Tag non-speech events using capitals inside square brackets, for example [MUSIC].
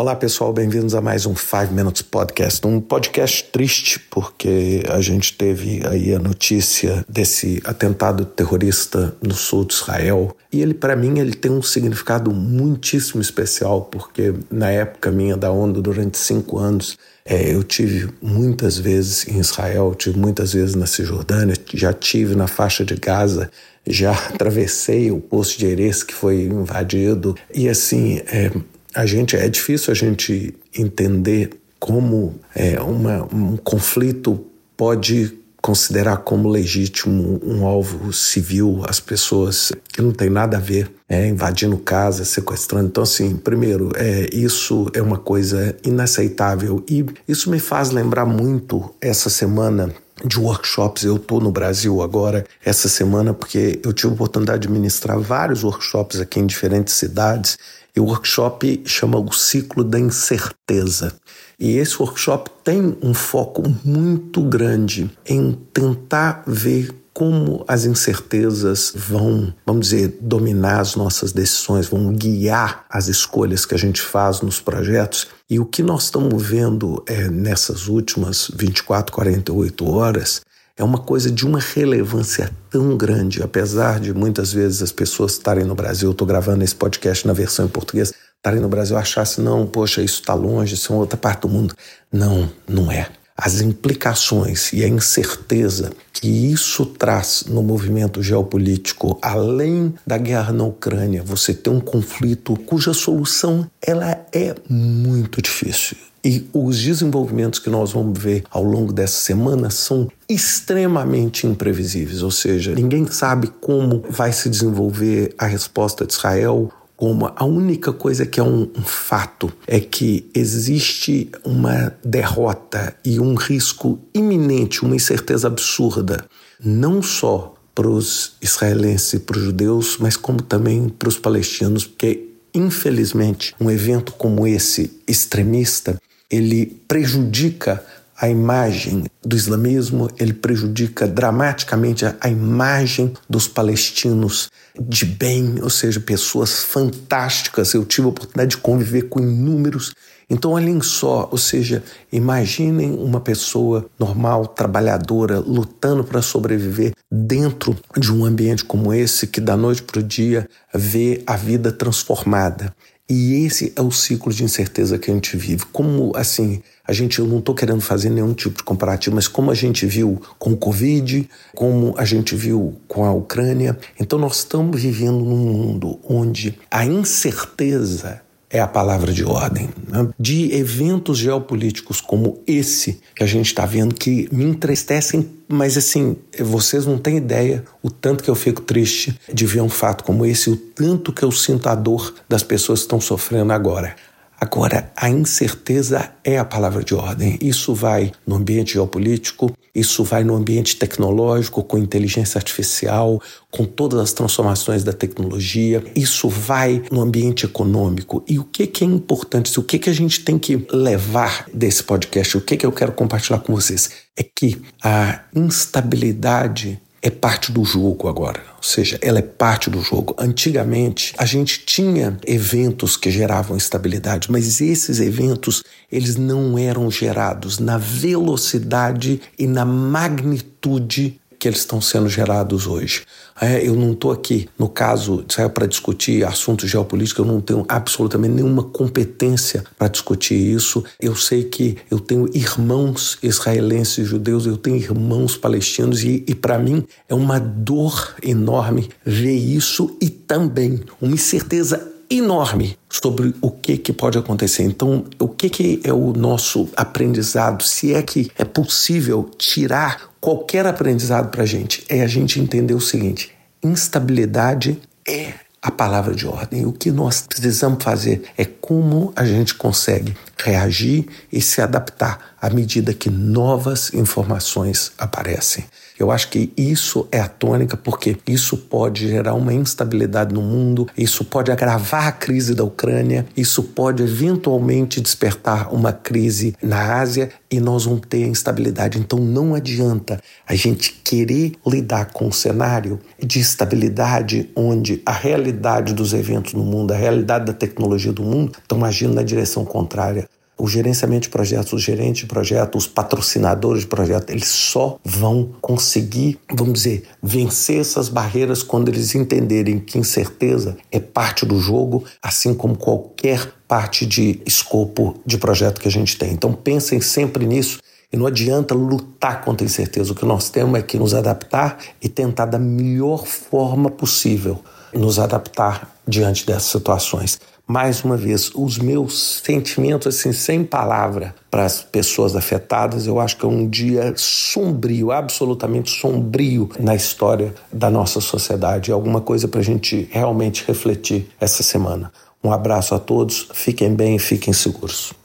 Olá pessoal, bem-vindos a mais um 5 Minutes Podcast. Um podcast triste porque a gente teve aí a notícia desse atentado terrorista no sul de Israel e ele para mim ele tem um significado muitíssimo especial porque na época minha da onda durante cinco anos é, eu tive muitas vezes em Israel, tive muitas vezes na Cisjordânia, já tive na faixa de Gaza, já [LAUGHS] atravessei o posto de Erez que foi invadido e assim é, a gente é difícil a gente entender como é, uma, um conflito pode considerar como legítimo um alvo civil as pessoas que não tem nada a ver, é, invadindo casa, sequestrando. Então, assim, primeiro, é, isso é uma coisa inaceitável e isso me faz lembrar muito essa semana de workshops. Eu estou no Brasil agora, essa semana, porque eu tive a oportunidade de ministrar vários workshops aqui em diferentes cidades e o workshop chama O Ciclo da Incerteza. E esse workshop tem um foco muito grande em tentar ver como as incertezas vão, vamos dizer, dominar as nossas decisões, vão guiar as escolhas que a gente faz nos projetos. E o que nós estamos vendo é, nessas últimas 24, 48 horas é uma coisa de uma relevância tão grande, apesar de muitas vezes as pessoas estarem no Brasil, estou gravando esse podcast na versão em português, estarem no Brasil achassem, não, poxa, isso está longe, isso é outra parte do mundo. Não, não é. As implicações e a incerteza que isso traz no movimento geopolítico, além da guerra na Ucrânia, você tem um conflito cuja solução ela é muito difícil. E os desenvolvimentos que nós vamos ver ao longo dessa semana são extremamente imprevisíveis, ou seja, ninguém sabe como vai se desenvolver a resposta de Israel. Como a única coisa que é um, um fato é que existe uma derrota e um risco iminente, uma incerteza absurda, não só para os israelenses e para os judeus, mas como também para os palestinos, porque infelizmente um evento como esse extremista ele prejudica a imagem do islamismo, ele prejudica dramaticamente a, imagem dos palestinos de bem, ou seja, pessoas fantásticas. Eu tive a oportunidade de conviver com inúmeros. Então, olhem só, ou seja, imaginem uma pessoa normal, trabalhadora, lutando para sobreviver dentro de um ambiente como esse, que da noite para o dia vê a vida transformada. E esse é o ciclo de incerteza que a gente vive. Como, assim, a gente, eu não estou querendo fazer nenhum tipo de comparativo, mas como a gente viu com o Covid, como a gente viu com a Ucrânia. Então, nós estamos vivendo num mundo onde a incerteza é a palavra de ordem. Né? De eventos geopolíticos como esse que a gente está vendo, que me entristecem, mas assim, vocês não têm ideia o tanto que eu fico triste de ver um fato como esse, o tanto que eu sinto a dor das pessoas que estão sofrendo agora. Agora, a incerteza é a palavra de ordem. Isso vai no ambiente geopolítico, isso vai no ambiente tecnológico, com inteligência artificial, com todas as transformações da tecnologia, isso vai no ambiente econômico. E o que, que é importante, o que, que a gente tem que levar desse podcast, o que, que eu quero compartilhar com vocês, é que a instabilidade é parte do jogo agora, ou seja, ela é parte do jogo. Antigamente, a gente tinha eventos que geravam estabilidade, mas esses eventos, eles não eram gerados na velocidade e na magnitude que eles estão sendo gerados hoje. É, eu não estou aqui, no caso para discutir assuntos geopolíticos, eu não tenho absolutamente nenhuma competência para discutir isso. Eu sei que eu tenho irmãos israelenses judeus, eu tenho irmãos palestinos, e, e para mim é uma dor enorme ver isso e também uma incerteza enorme sobre o que, que pode acontecer. Então, o que, que é o nosso aprendizado? Se é que é possível tirar qualquer aprendizado para a gente é a gente entender o seguinte: instabilidade é a palavra de ordem. O que nós precisamos fazer é como a gente consegue reagir e se adaptar à medida que novas informações aparecem. Eu acho que isso é a tônica, porque isso pode gerar uma instabilidade no mundo, isso pode agravar a crise da Ucrânia, isso pode eventualmente despertar uma crise na Ásia e nós vamos ter instabilidade. Então não adianta a gente querer lidar com um cenário de estabilidade onde a realidade dos eventos no mundo, a realidade da tecnologia do mundo estão agindo na direção contrária o gerenciamento de projetos, os gerentes de projetos, os patrocinadores de projetos, eles só vão conseguir, vamos dizer, vencer essas barreiras quando eles entenderem que incerteza é parte do jogo, assim como qualquer parte de escopo de projeto que a gente tem. Então pensem sempre nisso. E não adianta lutar contra a incerteza. O que nós temos é que nos adaptar e tentar da melhor forma possível nos adaptar diante dessas situações mais uma vez, os meus sentimentos, assim, sem palavra, para as pessoas afetadas. Eu acho que é um dia sombrio, absolutamente sombrio na história da nossa sociedade. É alguma coisa para a gente realmente refletir essa semana. Um abraço a todos, fiquem bem e fiquem seguros.